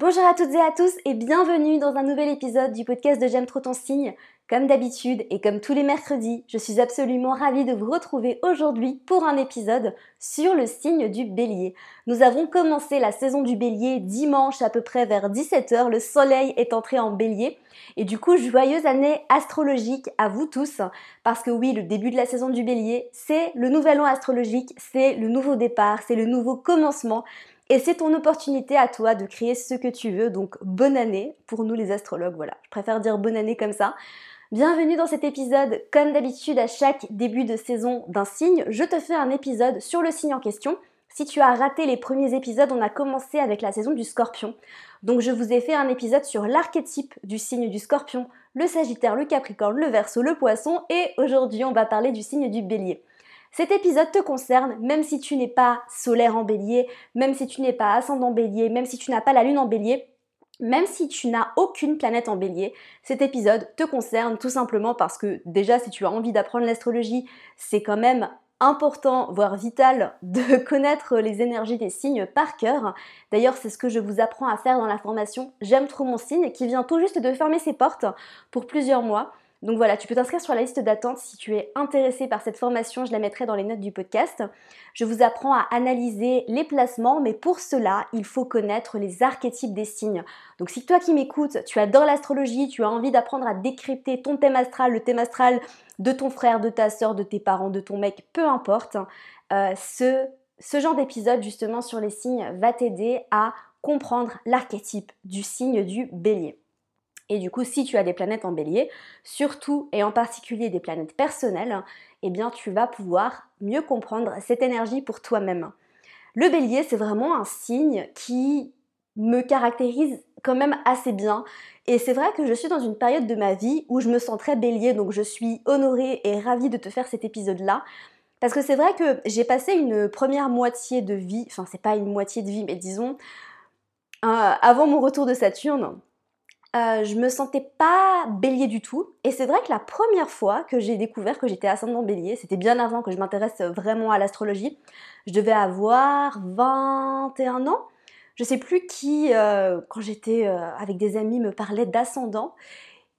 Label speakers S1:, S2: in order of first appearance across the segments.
S1: Bonjour à toutes et à tous et bienvenue dans un nouvel épisode du podcast de J'aime trop ton signe. Comme d'habitude et comme tous les mercredis, je suis absolument ravie de vous retrouver aujourd'hui pour un épisode sur le signe du bélier. Nous avons commencé la saison du bélier dimanche à peu près vers 17h, le soleil est entré en bélier et du coup joyeuse année astrologique à vous tous parce que oui, le début de la saison du bélier, c'est le nouvel an astrologique, c'est le nouveau départ, c'est le nouveau commencement et c'est ton opportunité à toi de créer ce que tu veux. Donc bonne année pour nous les astrologues. Voilà, je préfère dire bonne année comme ça. Bienvenue dans cet épisode. Comme d'habitude, à chaque début de saison d'un signe, je te fais un épisode sur le signe en question. Si tu as raté les premiers épisodes, on a commencé avec la saison du scorpion. Donc je vous ai fait un épisode sur l'archétype du signe du scorpion, le sagittaire, le capricorne, le verso, le poisson et aujourd'hui on va parler du signe du bélier. Cet épisode te concerne même si tu n'es pas solaire en bélier, même si tu n'es pas ascendant bélier, même si tu n'as pas la lune en bélier, même si tu n'as aucune planète en bélier, cet épisode te concerne tout simplement parce que déjà si tu as envie d'apprendre l'astrologie, c'est quand même important, voire vital, de connaître les énergies des signes par cœur. D'ailleurs, c'est ce que je vous apprends à faire dans la formation J'aime trop mon signe qui vient tout juste de fermer ses portes pour plusieurs mois. Donc voilà, tu peux t'inscrire sur la liste d'attente si tu es intéressé par cette formation, je la mettrai dans les notes du podcast. Je vous apprends à analyser les placements, mais pour cela, il faut connaître les archétypes des signes. Donc si toi qui m'écoutes, tu adores l'astrologie, tu as envie d'apprendre à décrypter ton thème astral, le thème astral de ton frère, de ta soeur, de tes parents, de ton mec, peu importe, euh, ce, ce genre d'épisode justement sur les signes va t'aider à comprendre l'archétype du signe du bélier. Et du coup, si tu as des planètes en bélier, surtout et en particulier des planètes personnelles, eh bien tu vas pouvoir mieux comprendre cette énergie pour toi-même. Le bélier, c'est vraiment un signe qui me caractérise quand même assez bien. Et c'est vrai que je suis dans une période de ma vie où je me sens très bélier, donc je suis honorée et ravie de te faire cet épisode-là. Parce que c'est vrai que j'ai passé une première moitié de vie, enfin c'est pas une moitié de vie, mais disons, euh, avant mon retour de Saturne, euh, je me sentais pas bélier du tout. Et c'est vrai que la première fois que j'ai découvert que j'étais ascendant bélier, c'était bien avant que je m'intéresse vraiment à l'astrologie. Je devais avoir 21 ans. Je sais plus qui, euh, quand j'étais euh, avec des amis, me parlait d'ascendant.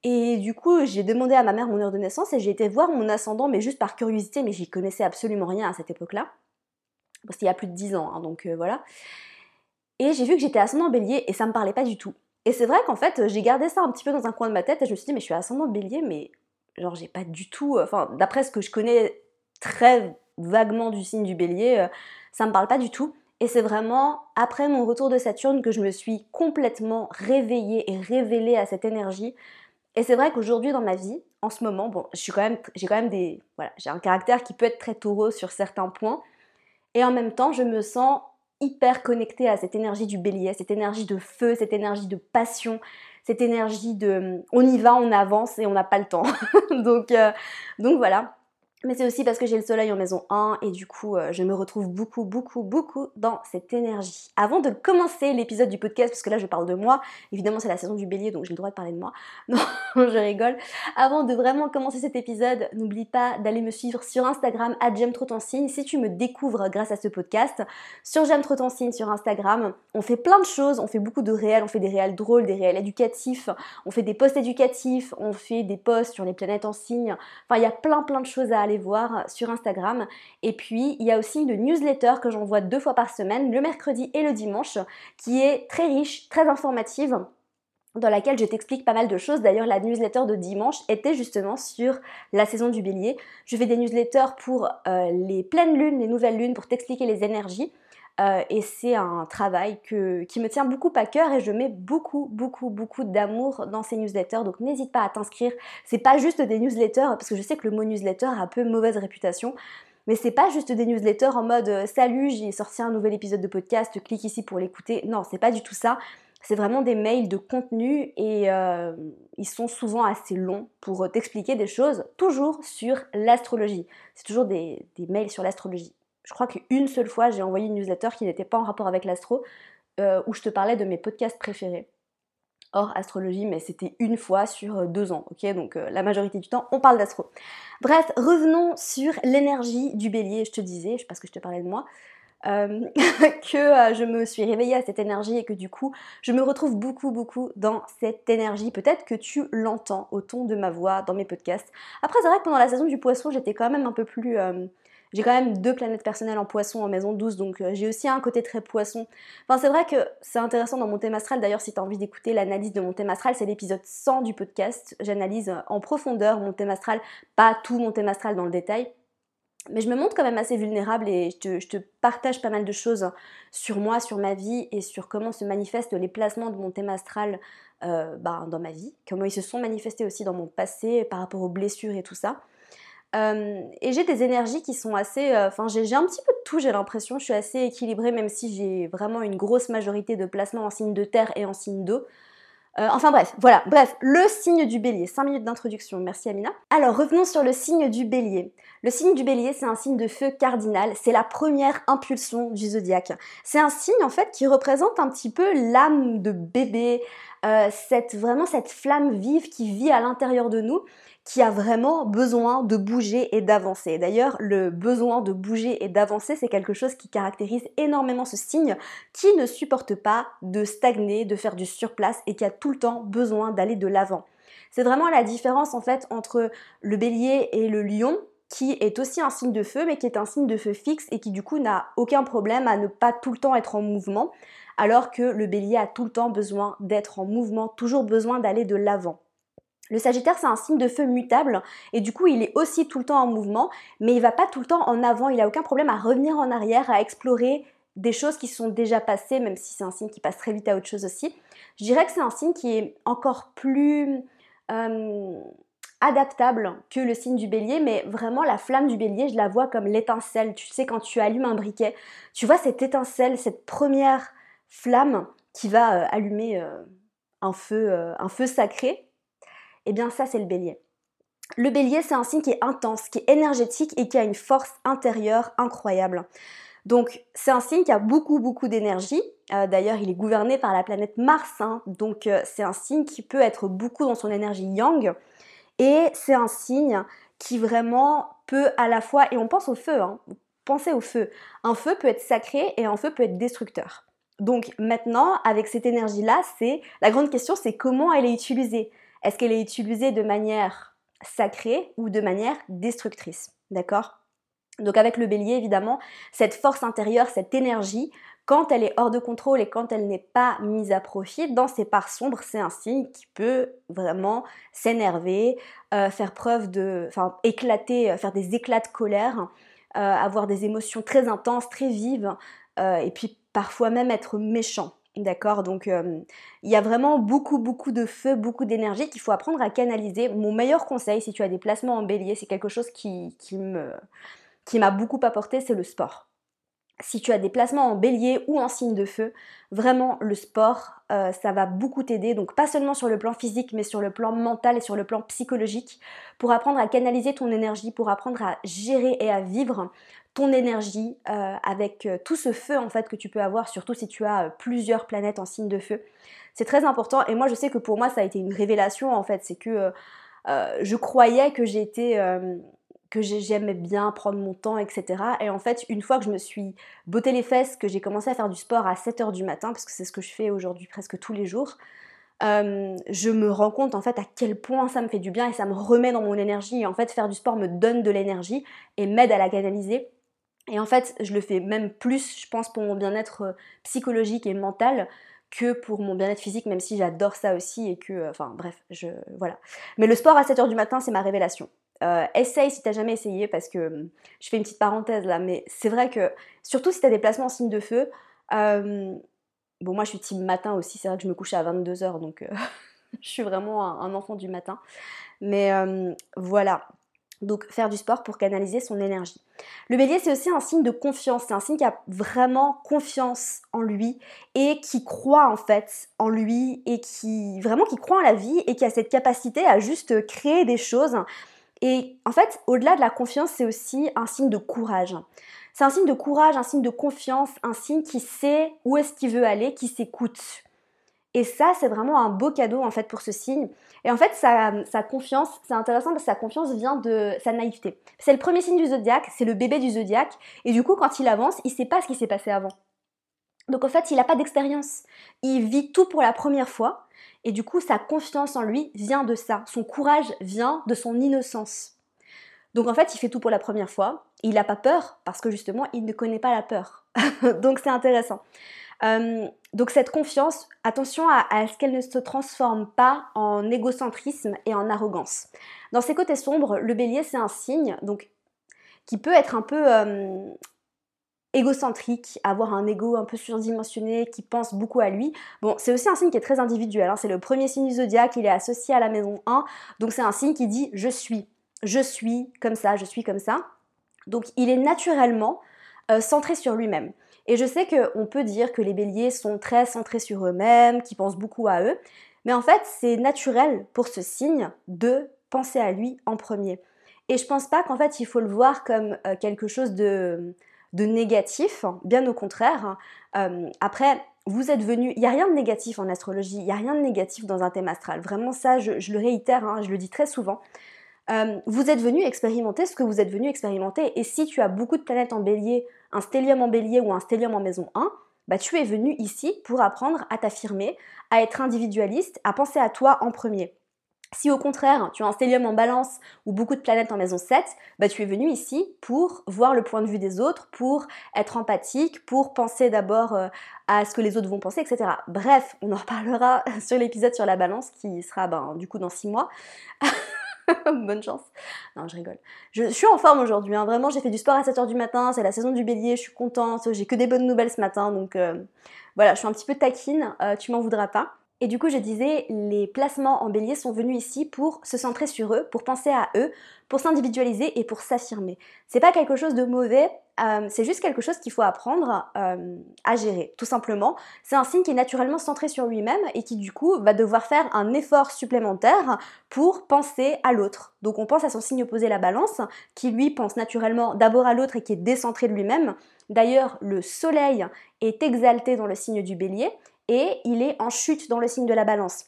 S1: Et du coup, j'ai demandé à ma mère mon heure de naissance et j'ai été voir mon ascendant, mais juste par curiosité, mais j'y connaissais absolument rien à cette époque-là. C'était il y a plus de 10 ans, hein, donc voilà. Et j'ai vu que j'étais ascendant bélier et ça me parlait pas du tout. Et c'est vrai qu'en fait, j'ai gardé ça un petit peu dans un coin de ma tête et je me suis dit, mais je suis ascendant bélier, mais genre, j'ai pas du tout. Euh, enfin, d'après ce que je connais très vaguement du signe du bélier, euh, ça me parle pas du tout. Et c'est vraiment après mon retour de Saturne que je me suis complètement réveillée et révélée à cette énergie. Et c'est vrai qu'aujourd'hui dans ma vie, en ce moment, bon, quand j'ai quand même des, voilà, j'ai un caractère qui peut être très taureau sur certains points. Et en même temps, je me sens hyper connecté à cette énergie du bélier, cette énergie de feu, cette énergie de passion, cette énergie de on y va, on avance et on n'a pas le temps. donc, euh, donc voilà. Mais c'est aussi parce que j'ai le soleil en maison 1 et du coup euh, je me retrouve beaucoup beaucoup beaucoup dans cette énergie. Avant de commencer l'épisode du podcast, parce que là je parle de moi, évidemment c'est la saison du bélier donc j'ai le droit de parler de moi, non je rigole. Avant de vraiment commencer cet épisode, n'oublie pas d'aller me suivre sur Instagram à J'aime trop ton signe si tu me découvres grâce à ce podcast. Sur J'aime trop ton signe sur Instagram, on fait plein de choses, on fait beaucoup de réels, on fait des réels drôles, des réels éducatifs, on fait des posts éducatifs, on fait des posts sur les planètes en signe, enfin il y a plein plein de choses à voir sur Instagram. Et puis, il y a aussi une newsletter que j'envoie deux fois par semaine, le mercredi et le dimanche, qui est très riche, très informative dans laquelle je t'explique pas mal de choses. D'ailleurs, la newsletter de dimanche était justement sur la saison du bélier. Je fais des newsletters pour euh, les pleines lunes, les nouvelles lunes, pour t'expliquer les énergies. Euh, et c'est un travail qui me tient beaucoup à cœur et je mets beaucoup, beaucoup, beaucoup d'amour dans ces newsletters. Donc n'hésite pas à t'inscrire. C'est pas juste des newsletters, parce que je sais que le mot newsletter a un peu mauvaise réputation. Mais c'est pas juste des newsletters en mode euh, salut, j'ai sorti un nouvel épisode de podcast, clique ici pour l'écouter. Non, c'est pas du tout ça. C'est vraiment des mails de contenu et euh, ils sont souvent assez longs pour t'expliquer des choses, toujours sur l'astrologie. C'est toujours des mails sur l'astrologie je crois qu'une seule fois, j'ai envoyé une newsletter qui n'était pas en rapport avec l'astro, euh, où je te parlais de mes podcasts préférés. Hors astrologie, mais c'était une fois sur euh, deux ans, ok? Donc euh, la majorité du temps, on parle d'astro. Bref, revenons sur l'énergie du bélier, je te disais, parce que je te parlais de moi. que je me suis réveillée à cette énergie et que du coup, je me retrouve beaucoup, beaucoup dans cette énergie. Peut-être que tu l'entends au ton de ma voix dans mes podcasts. Après, c'est vrai que pendant la saison du poisson, j'étais quand même un peu plus... Euh, j'ai quand même deux planètes personnelles en poisson en maison douce, donc j'ai aussi un côté très poisson. Enfin, c'est vrai que c'est intéressant dans mon thème astral. D'ailleurs, si tu as envie d'écouter l'analyse de mon thème astral, c'est l'épisode 100 du podcast. J'analyse en profondeur mon thème astral, pas tout mon thème astral dans le détail. Mais je me montre quand même assez vulnérable et je te, partage pas mal de choses sur moi, sur ma vie et sur comment se manifestent les placements de mon thème astral euh, bah, dans ma vie, comment ils se sont manifestés aussi dans mon passé par rapport aux blessures et tout ça. Et j'ai des énergies qui sont assez... Euh, enfin, j'ai un petit peu de tout, j'ai l'impression. Je suis assez équilibrée, même si j'ai vraiment une grosse majorité de placements en signe de terre et en signe d'eau. Euh, enfin bref, voilà, bref, le signe du bélier. 5 minutes d'introduction, merci Amina. Alors revenons sur le signe du bélier. Le signe du bélier, c'est un signe de feu cardinal, c'est la première impulsion du zodiaque. C'est un signe en fait qui représente un petit peu l'âme de bébé, euh, vraiment cette flamme vive qui vit à l'intérieur de nous qui a vraiment besoin de bouger et d'avancer. D'ailleurs, le besoin de bouger et d'avancer, c'est quelque chose qui caractérise énormément ce signe qui ne supporte pas de stagner, de faire du surplace et qui a tout le temps besoin d'aller de l'avant. C'est vraiment la différence en fait entre le bélier et le lion qui est aussi un signe de feu mais qui est un signe de feu fixe et qui du coup n'a aucun problème à ne pas tout le temps être en mouvement alors que le bélier a tout le temps besoin d'être en mouvement, toujours besoin d'aller de l'avant. Le Sagittaire, c'est un signe de feu mutable et du coup, il est aussi tout le temps en mouvement, mais il va pas tout le temps en avant. Il n'a aucun problème à revenir en arrière, à explorer des choses qui sont déjà passées, même si c'est un signe qui passe très vite à autre chose aussi. Je dirais que c'est un signe qui est encore plus euh, adaptable que le signe du bélier, mais vraiment la flamme du bélier, je la vois comme l'étincelle. Tu sais, quand tu allumes un briquet, tu vois cette étincelle, cette première flamme qui va euh, allumer euh, un, feu, un feu sacré eh bien ça c'est le bélier. Le bélier, c'est un signe qui est intense, qui est énergétique et qui a une force intérieure incroyable. Donc c'est un signe qui a beaucoup beaucoup d'énergie. Euh, d'ailleurs, il est gouverné par la planète Mars, hein. donc euh, c'est un signe qui peut être beaucoup dans son énergie yang. Et c'est un signe qui vraiment peut à la fois, et on pense au feu, hein, pensez au feu. Un feu peut être sacré et un feu peut être destructeur. Donc maintenant, avec cette énergie-là, c'est la grande question, c'est comment elle est utilisée. Est-ce qu'elle est utilisée de manière sacrée ou de manière destructrice D'accord? Donc avec le bélier, évidemment, cette force intérieure, cette énergie, quand elle est hors de contrôle et quand elle n'est pas mise à profit, dans ses parts sombres, c'est un signe qui peut vraiment s'énerver, euh, faire preuve de, enfin éclater, euh, faire des éclats de colère, euh, avoir des émotions très intenses, très vives, et puis parfois même être méchant. D'accord Donc il y a vraiment beaucoup, beaucoup de feu, beaucoup d'énergie qu'il faut apprendre à canaliser. Mon meilleur conseil, si tu as des placements en bélier, c'est quelque chose qui, qui m'a beaucoup apporté, c'est le sport. Si tu as des placements en bélier ou en signe de feu, vraiment le sport, euh, ça va beaucoup t'aider. Donc pas seulement sur le plan physique, mais sur le plan mental et sur le plan psychologique, pour apprendre à canaliser ton énergie, pour apprendre à gérer et à vivre ton énergie euh, avec euh, tout ce feu en fait que tu peux avoir, surtout si tu as euh, plusieurs planètes en signe de feu. C'est très important et moi je sais que pour moi ça a été une révélation en fait, c'est que je croyais que j'étais que j'aimais bien prendre mon temps, etc. Et en fait, une fois que je me suis botté les fesses, que j'ai commencé à faire du sport à 7h du matin, parce que c'est ce que je fais aujourd'hui presque tous les jours, je me rends compte en fait à quel point ça me fait du bien et ça me remet dans mon énergie. Et en fait, faire du sport me donne de l'énergie et m'aide à la canaliser. Et en fait, je le fais même plus, je pense, pour mon bien-être euh, psychologique et mental que pour mon bien-être physique, même si j'adore ça aussi et que, euh, enfin bref, je, voilà. Mais le sport à 7h du matin, c'est ma révélation. Euh, essaye si t'as jamais essayé, parce que hum, je fais une petite parenthèse là, mais c'est vrai que, surtout si t'as des placements en signe de feu, bon moi je suis team matin aussi, c'est vrai que je me couche à 22h, donc je suis vraiment un, enfant du matin. Mais voilà, donc faire du sport pour canaliser son énergie. Le bélier, c'est aussi un signe de confiance, c'est un signe qui a vraiment confiance en lui et qui croit en fait en lui et qui vraiment qui croit en la vie et qui a cette capacité à juste créer des choses. Et en fait, au-delà de la confiance, c'est aussi un signe de courage. C'est un signe de courage, un signe de confiance, un signe qui sait où est-ce qu'il veut aller, qui s'écoute. Et ça, c'est vraiment un beau cadeau en fait pour ce signe. Et en fait, sa, sa confiance, c'est intéressant parce que sa confiance vient de sa naïveté. C'est le premier signe du zodiaque, c'est le bébé du zodiaque. Et du coup, quand il avance, il sait pas ce qui s'est passé avant. Donc en fait, il n'a pas d'expérience. Il vit tout pour la première fois. Et du coup, sa confiance en lui vient de ça. Son courage vient de son innocence. Donc en fait, il fait tout pour la première fois. Il n'a pas peur parce que justement, il ne connaît pas la peur. donc c'est intéressant. Euh, donc cette confiance, attention à, ce qu'elle ne se transforme pas en égocentrisme et en arrogance. Dans ses côtés sombres, le bélier c'est un signe donc qui peut être un peu euh, égocentrique, avoir un ego un peu surdimensionné, qui pense beaucoup à lui. Bon, c'est aussi un signe qui est très individuel. Hein. C'est le premier signe du zodiaque, il est associé à la maison 1, donc c'est un signe qui dit je suis, je suis comme ça, je suis comme ça. Donc il est naturellement euh, centré sur lui-même. Et je sais qu'on peut dire que les béliers sont très centrés sur eux-mêmes, qui pensent beaucoup à eux, mais en fait, c'est naturel pour ce signe de penser à lui en premier. Et je pense pas qu'en fait, il faut le voir comme euh, quelque chose de, négatif, bien au contraire. Euh, après, vous êtes venu, il n'y a rien de négatif en astrologie, il n'y a rien de négatif dans un thème astral. Vraiment ça, je, le réitère, hein, je le dis très souvent. Euh, vous êtes venu expérimenter ce que vous êtes venu expérimenter. Et si tu as beaucoup de planètes en bélier, un stellium en bélier ou un stellium en maison 1, bah, tu es venu ici pour apprendre à t'affirmer, à être individualiste, à penser à toi en premier. Si au contraire, tu as un stellium en balance ou beaucoup de planètes en maison 7, bah, tu es venu ici pour voir le point de vue des autres, pour être empathique, pour penser d'abord euh, à ce que les autres vont penser, etc. Bref, on en reparlera sur l'épisode sur la balance qui sera ben, du coup dans 6 mois. Bonne chance. Non, je rigole. Je, suis en forme aujourd'hui, hein. vraiment, j'ai fait du sport à 7h du matin, c'est la saison du bélier, je suis contente, j'ai que des bonnes nouvelles ce matin, donc euh, voilà, je suis un petit peu taquine, euh, tu m'en voudras pas. Et du coup, je disais, les placements en bélier sont venus ici pour se centrer sur eux, pour penser à eux, pour s'individualiser et pour s'affirmer. C'est pas quelque chose de mauvais, euh, c'est juste quelque chose qu'il faut apprendre euh, à gérer, tout simplement. C'est un signe qui est naturellement centré sur lui-même et qui du coup va devoir faire un effort supplémentaire pour penser à l'autre. Donc on pense à son signe opposé, la balance, qui lui pense naturellement d'abord à l'autre et qui est décentré de lui-même. D'ailleurs, le soleil est exalté dans le signe du bélier et il est en chute dans le signe de la balance.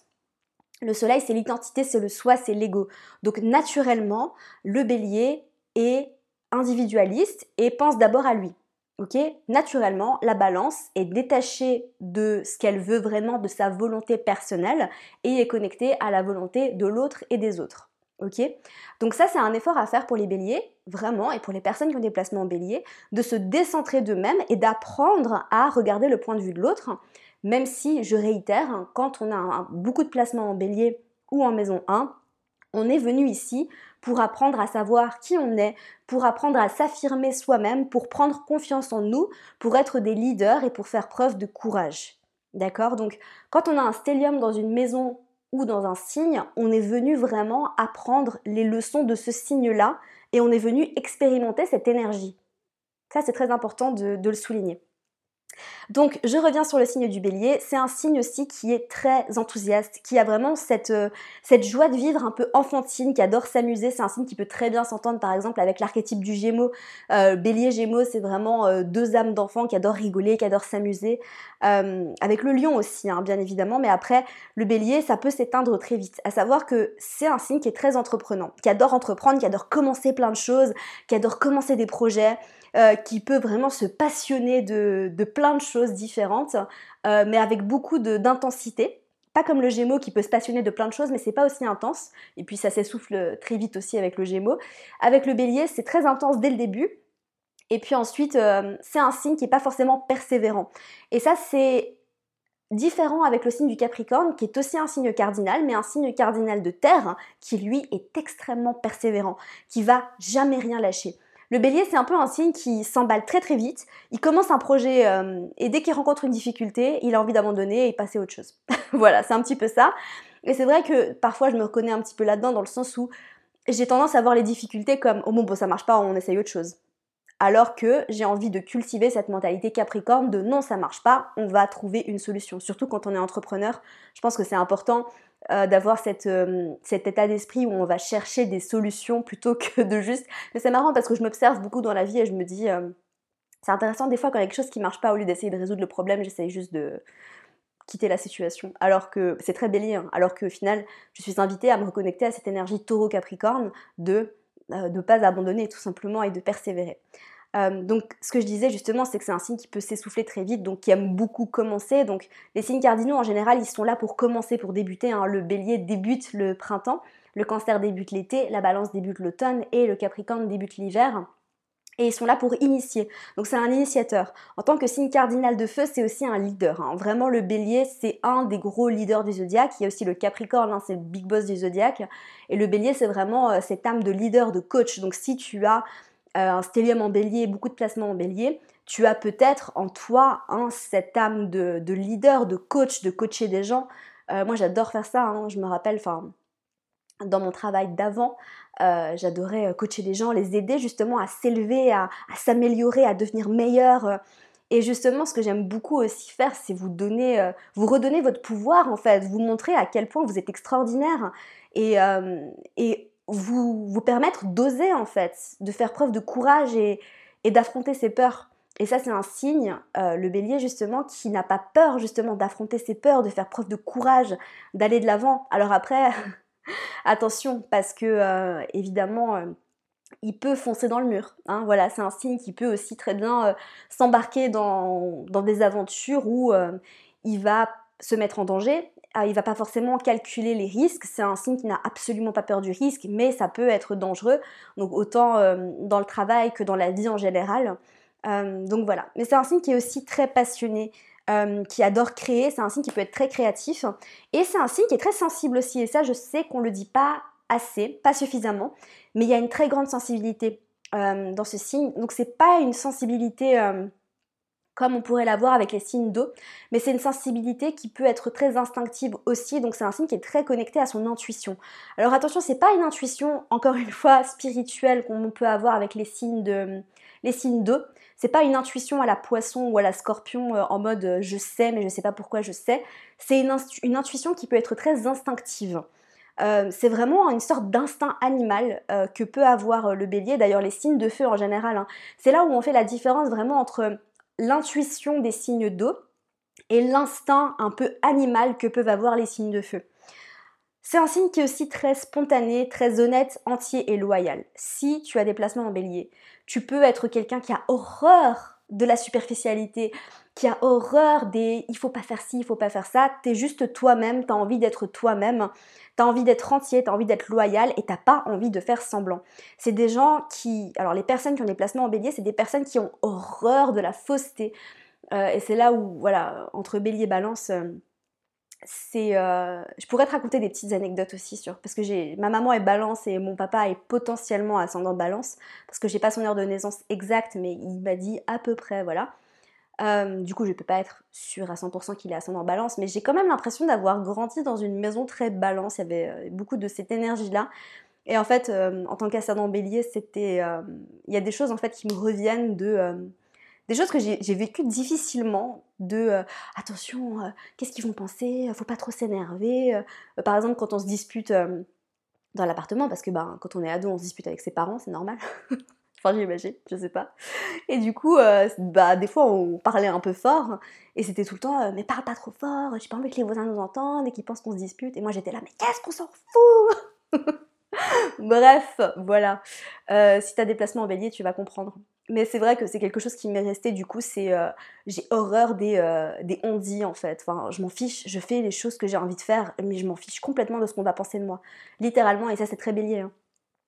S1: Le soleil, c'est l'identité, c'est le soi, c'est l'ego. Donc naturellement, le bélier est individualiste et pense d'abord à lui. Ok? Naturellement, la balance est détachée de ce qu'elle veut vraiment, de sa volonté personnelle, et est connectée à la volonté de l'autre et des autres. Ok? Donc ça, c'est un effort à faire pour les béliers, vraiment, et pour les personnes qui ont des placements en bélier, de se décentrer d'eux-mêmes et d'apprendre à regarder le point de vue de l'autre, même si, je réitère, hein, quand on a beaucoup de placements en bélier ou en maison 1, on est venu ici pour apprendre à savoir qui on est, pour apprendre à s'affirmer soi-même, pour prendre confiance en nous, pour être des leaders et pour faire preuve de courage. D'accord? Donc, quand on a un stellium dans une maison ou dans un signe, on est venu vraiment apprendre les leçons de ce signe-là et on est venu expérimenter cette énergie. Ça, c'est très important de le souligner. Donc je reviens sur le signe du bélier, c'est un signe aussi qui est très enthousiaste, qui a vraiment cette, euh, cette joie de vivre un peu enfantine, qui adore s'amuser, c'est un signe qui peut très bien s'entendre par exemple avec l'archétype du gémeaux. Euh, bélier, gémeaux, c'est vraiment euh, deux âmes d'enfants qui adorent rigoler, qui adorent s'amuser. avec le lion aussi, hein, bien évidemment, mais après le bélier, ça peut s'éteindre très vite. À savoir que c'est un signe qui est très entreprenant, qui adore entreprendre, qui adore commencer plein de choses, qui adore commencer des projets. Euh, qui peut vraiment se passionner de, plein de choses différentes, euh, mais avec beaucoup d'intensité. Pas comme le Gémeaux qui peut se passionner de plein de choses, mais c'est pas aussi intense. Et puis ça s'essouffle très vite aussi avec le Gémeaux. Avec le Bélier, c'est très intense dès le début. Et puis ensuite, euh, c'est un signe qui n'est pas forcément persévérant. Et ça, c'est différent avec le signe du Capricorne, qui est aussi un signe cardinal, mais un signe cardinal de terre, qui lui est extrêmement persévérant, qui va jamais rien lâcher. Le bélier, c'est un peu un signe qui s'emballe très très vite. Il commence un projet euh, et dès qu'il rencontre une difficulté, il a envie d'abandonner et passer à autre chose. voilà, c'est un petit peu ça. Et c'est vrai que parfois je me reconnais un petit peu là-dedans dans le sens où j'ai tendance à voir les difficultés comme oh bon, bon ça marche pas, on essaye autre chose. Alors que j'ai envie de cultiver cette mentalité capricorne de non ça marche pas, on va trouver une solution. Surtout quand on est entrepreneur, je pense que c'est important euh, d'avoir euh, cet état d'esprit où on va chercher des solutions plutôt que de juste... Mais c'est marrant parce que je m'observe beaucoup dans la vie et je me dis, euh, c'est intéressant des fois quand il y a quelque chose qui marche pas, au lieu d'essayer de résoudre le problème, j'essaye juste de quitter la situation. Alors que c'est très bélier, hein. alors que au final, je suis invitée à me reconnecter à cette énergie taureau-capricorne de ne euh, pas abandonner tout simplement et de persévérer. Euh, donc, ce que je disais justement, c'est que c'est un signe qui peut s'essouffler très vite, donc qui aime beaucoup commencer. Donc, les signes cardinaux en général, ils sont là pour commencer, pour débuter. Hein. Le bélier débute le printemps, le cancer débute l'été, la balance débute l'automne et le capricorne débute l'hiver et ils sont là pour initier. Donc c'est un initiateur. En tant que signe cardinal de feu, c'est aussi un leader. Hein. Vraiment, le bélier, c'est un des gros leaders du zodiaque. Il y a aussi le capricorne, hein, c'est le big boss du zodiaque. Et le bélier, c'est vraiment euh, cette âme de leader, de coach. Donc si tu as euh, un stellium en bélier, beaucoup de placements en bélier, tu as peut-être en toi hein, cette âme de, leader, de coach, de coacher des gens. Euh, moi, j'adore faire ça. Je me rappelle, dans mon travail d'avant, euh, j'adorais euh, coacher les gens, les aider justement à s'élever, à, s'améliorer, à devenir meilleur. Et justement, ce que j'aime beaucoup aussi faire, c'est vous donner, euh, vous redonner votre pouvoir en fait, vous montrer à quel point vous êtes extraordinaire et, vous, permettre d'oser en fait, de faire preuve de courage et d'affronter ses peurs. Et ça, c'est un signe, le bélier justement, qui n'a pas peur justement d'affronter ses peurs, de faire preuve de courage, d'aller de l'avant. Alors après, Attention, parce que euh, évidemment, euh, il peut foncer dans le mur. Hein. voilà, c'est un signe qui peut aussi très bien euh, s'embarquer dans, des aventures où il va se mettre en danger. Ah, il va pas forcément calculer les risques. C'est un signe qui n'a absolument pas peur du risque, mais ça peut être dangereux. Donc autant dans le travail que dans la vie en général. donc voilà. Mais c'est un signe qui est aussi très passionné. Euh, qui adore créer, c'est un signe qui peut être très créatif et c'est un signe qui est très sensible aussi et ça je sais qu'on le dit pas assez, pas suffisamment, mais il y a une très grande sensibilité euh, dans ce signe. Donc c'est pas une sensibilité euh, comme on pourrait l'avoir avec les signes d'eau, mais c'est une sensibilité qui peut être très instinctive aussi, donc c'est un signe qui est très connecté à son intuition. Alors attention, c'est pas une intuition, encore une fois, spirituelle qu'on peut avoir avec les signes de les signes d'eau, c'est pas une intuition à la poisson ou à la scorpion euh, en mode euh, je sais mais je sais pas pourquoi je sais. C'est une, intuition qui peut être très instinctive. Euh, c'est vraiment une sorte d'instinct animal que peut avoir le bélier, d'ailleurs les signes de feu en général. Hein. C'est là où on fait la différence vraiment entre l'intuition des signes d'eau et l'instinct un peu animal que peuvent avoir les signes de feu. C'est un signe qui est aussi très spontané, très honnête, entier et loyal. Si tu as des placements en bélier, tu peux être quelqu'un qui a horreur de la superficialité, qui a horreur des il faut pas faire ci, il faut pas faire ça, t'es juste toi-même, t'as envie d'être toi-même, t'as envie d'être entier, t'as envie d'être loyal et t'as pas envie de faire semblant. C'est des gens qui, alors les personnes qui ont des placements en bélier, c'est des personnes qui ont horreur de la fausseté. Euh, et c'est là où, voilà, entre bélier et balance, euh, euh, je pourrais te raconter des petites anecdotes aussi sur parce que ma maman est balance et mon papa est potentiellement ascendant balance parce que j'ai pas son heure de naissance exacte mais il m'a dit à peu près voilà. Euh, du coup je peux pas être sûre à 100% qu'il est ascendant balance mais j'ai quand même l'impression d'avoir grandi dans une maison très balance. Il y avait euh, beaucoup de cette énergie là et en fait en tant qu'ascendant bélier c'était il y a des choses en fait qui me reviennent de des choses que j'ai vécues difficilement, de euh, attention, euh, qu'est-ce qu'ils vont penser, faut pas trop s'énerver. Euh, par exemple, quand on se dispute dans l'appartement, parce que ben, quand on est ado, on se dispute avec ses parents, c'est normal. enfin, j'imagine, je sais pas. Et du coup, bah, des fois, on parlait un peu fort, et c'était tout le temps, mais parle pas trop fort, j'ai pas envie que les voisins nous entendent et qu'ils pensent qu'on se dispute. Et moi, j'étais là, mais qu'est-ce qu'on s'en fout? Bref, voilà. si tu as des placements en bélier, tu vas comprendre. Mais c'est vrai que c'est quelque chose qui m'est resté du coup, c'est euh, j'ai horreur des, euh, des on en fait. Enfin, je m'en fiche, je fais les choses que j'ai envie de faire, mais je m'en fiche complètement de ce qu'on va penser de moi. Littéralement, et ça c'est très bélier. Hein.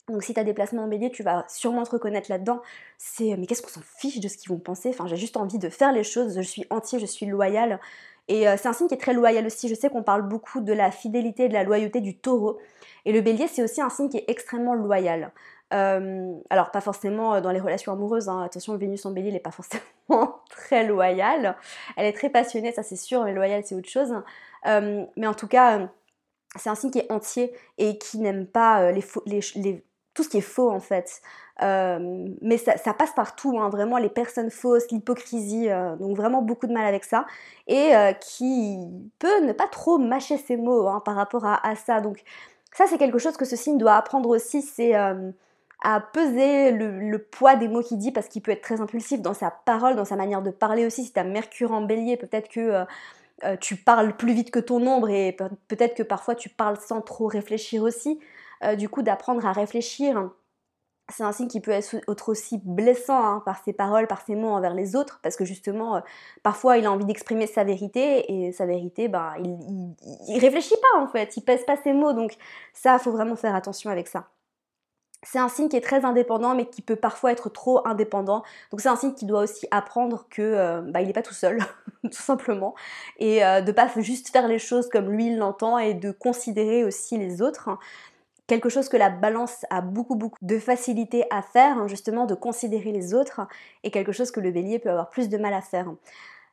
S1: Donc si tu as des placements en bélier, tu vas sûrement te reconnaître là-dedans. C'est mais qu'est-ce qu'on s'en fiche de ce qu'ils vont penser? Enfin, j'ai juste envie de faire les choses, je suis entier, je suis loyal. Et euh, c'est un signe qui est très loyal aussi. Je sais qu'on parle beaucoup de la fidélité et de la loyauté du taureau. Et le bélier, c'est aussi un signe qui est extrêmement loyal. Euh, alors, pas forcément euh, dans les relations amoureuses, hein. attention, Vénus en bélier, n'est pas forcément très loyale. Elle est très passionnée, ça c'est sûr, mais loyale, c'est autre chose. Euh, mais en tout cas, c'est un signe qui est entier et qui n'aime pas les, les, tout ce qui est faux en fait. mais ça, passe partout, hein, vraiment les personnes fausses, l'hypocrisie, donc vraiment beaucoup de mal avec ça. Et qui peut ne pas trop mâcher ses mots hein, par rapport à, à, ça. Donc ça c'est quelque chose que ce signe doit apprendre aussi, c'est à peser le, poids des mots qu'il dit parce qu'il peut être très impulsif dans sa parole, dans sa manière de parler aussi. Si tu as Mercure en bélier, peut-être que euh, euh, tu parles plus vite que ton ombre et peut-être que parfois tu parles sans trop réfléchir aussi. Euh, du coup, d'apprendre à réfléchir, c'est un signe qui peut être aussi blessant hein, par ses paroles, par ses mots envers les autres, parce que justement, parfois il a envie d'exprimer sa vérité, et sa vérité, ben, il, il, réfléchit pas en fait, il pèse pas ses mots, donc ça, faut vraiment faire attention avec ça. C'est un signe qui est très indépendant, mais qui peut parfois être trop indépendant. Donc c'est un signe qui doit aussi apprendre que euh, bah, il n'est pas tout seul, tout simplement, et euh, de pas juste faire les choses comme lui il l'entend, et de considérer aussi les autres. Quelque chose que la balance a beaucoup beaucoup de facilité à faire, hein, justement, de considérer les autres, et quelque chose que le bélier peut avoir plus de mal à faire.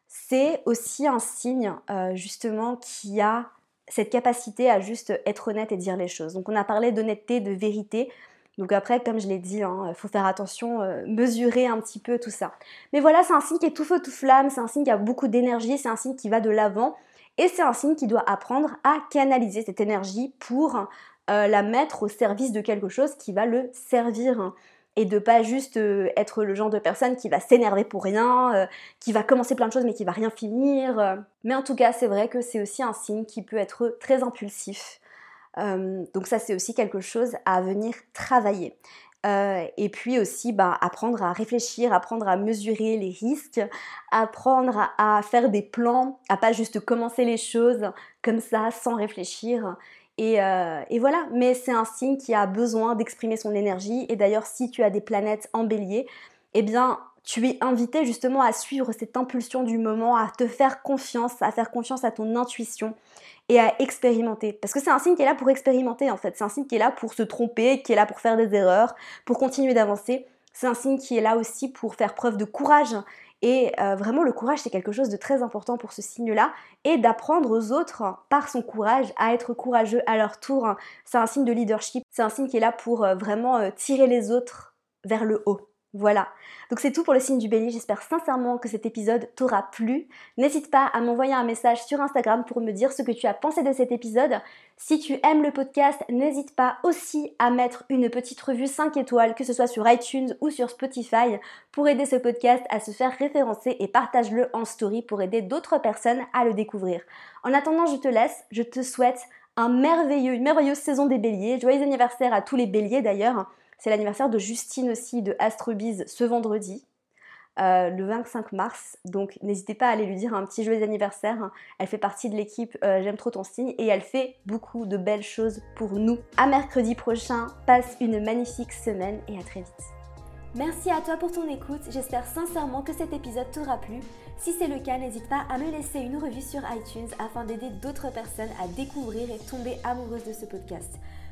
S1: C'est aussi un signe, euh, justement, qui a cette capacité à juste être honnête et dire les choses. Donc on a parlé d'honnêteté, de vérité. Donc après, comme je l'ai dit, il hein, faut faire attention, euh, mesurer un petit peu tout ça. Mais voilà, c'est un signe qui est tout feu, tout flamme, c'est un signe qui a beaucoup d'énergie, c'est un signe qui va de l'avant. Et c'est un signe qui doit apprendre à canaliser cette énergie pour euh, la mettre au service de quelque chose qui va le servir. Et de pas juste euh, être le genre de personne qui va s'énerver pour rien, qui va commencer plein de choses mais qui va rien finir. Mais en tout cas, c'est vrai que c'est aussi un signe qui peut être très impulsif. Euh, donc ça, c'est aussi quelque chose à venir travailler. Euh, et puis aussi bah, apprendre à réfléchir, apprendre à mesurer les risques, apprendre à, faire des plans, à pas juste commencer les choses comme ça sans réfléchir. Et, euh, et voilà, mais c'est un signe qui a besoin d'exprimer son énergie. Et d'ailleurs, si tu as des planètes en bélier, eh bien, tu es invité justement à suivre cette impulsion du moment, à te faire confiance, à faire confiance à ton intuition et à expérimenter. Parce que c'est un signe qui est là pour expérimenter en fait. C'est un signe qui est là pour se tromper, qui est là pour faire des erreurs, pour continuer d'avancer. C'est un signe qui est là aussi pour faire preuve de courage. Et euh, vraiment, le courage, c'est quelque chose de très important pour ce signe-là. Et d'apprendre aux autres, par son courage, à être courageux à leur tour. C'est un signe de leadership. C'est un signe qui est là pour euh, vraiment euh, tirer les autres vers le haut. Voilà. Donc c'est tout pour le signe du bélier. J'espère sincèrement que cet épisode t'aura plu. N'hésite pas à m'envoyer un message sur Instagram pour me dire ce que tu as pensé de cet épisode. Si tu aimes le podcast, n'hésite pas aussi à mettre une petite revue 5 étoiles, que ce soit sur iTunes ou sur Spotify, pour aider ce podcast à se faire référencer et partage-le en story pour aider d'autres personnes à le découvrir. En attendant, je te laisse. Je te souhaite une merveilleuse saison des béliers. Joyeux anniversaire à tous les béliers d'ailleurs. C'est l'anniversaire de Justine aussi de Astrobiz ce vendredi. Euh, le 25 mars. Donc n'hésitez pas à aller lui dire un petit joyeux anniversaire. Elle fait partie de l'équipe euh, J'aime trop ton signe et elle fait beaucoup de belles choses pour nous. À mercredi prochain, passe une magnifique semaine et à très vite. Merci à toi pour ton écoute, j'espère sincèrement que cet épisode t'aura plu. Si c'est le cas, n'hésite pas à me laisser une revue sur iTunes afin d'aider d'autres personnes à découvrir et tomber amoureuses de ce podcast.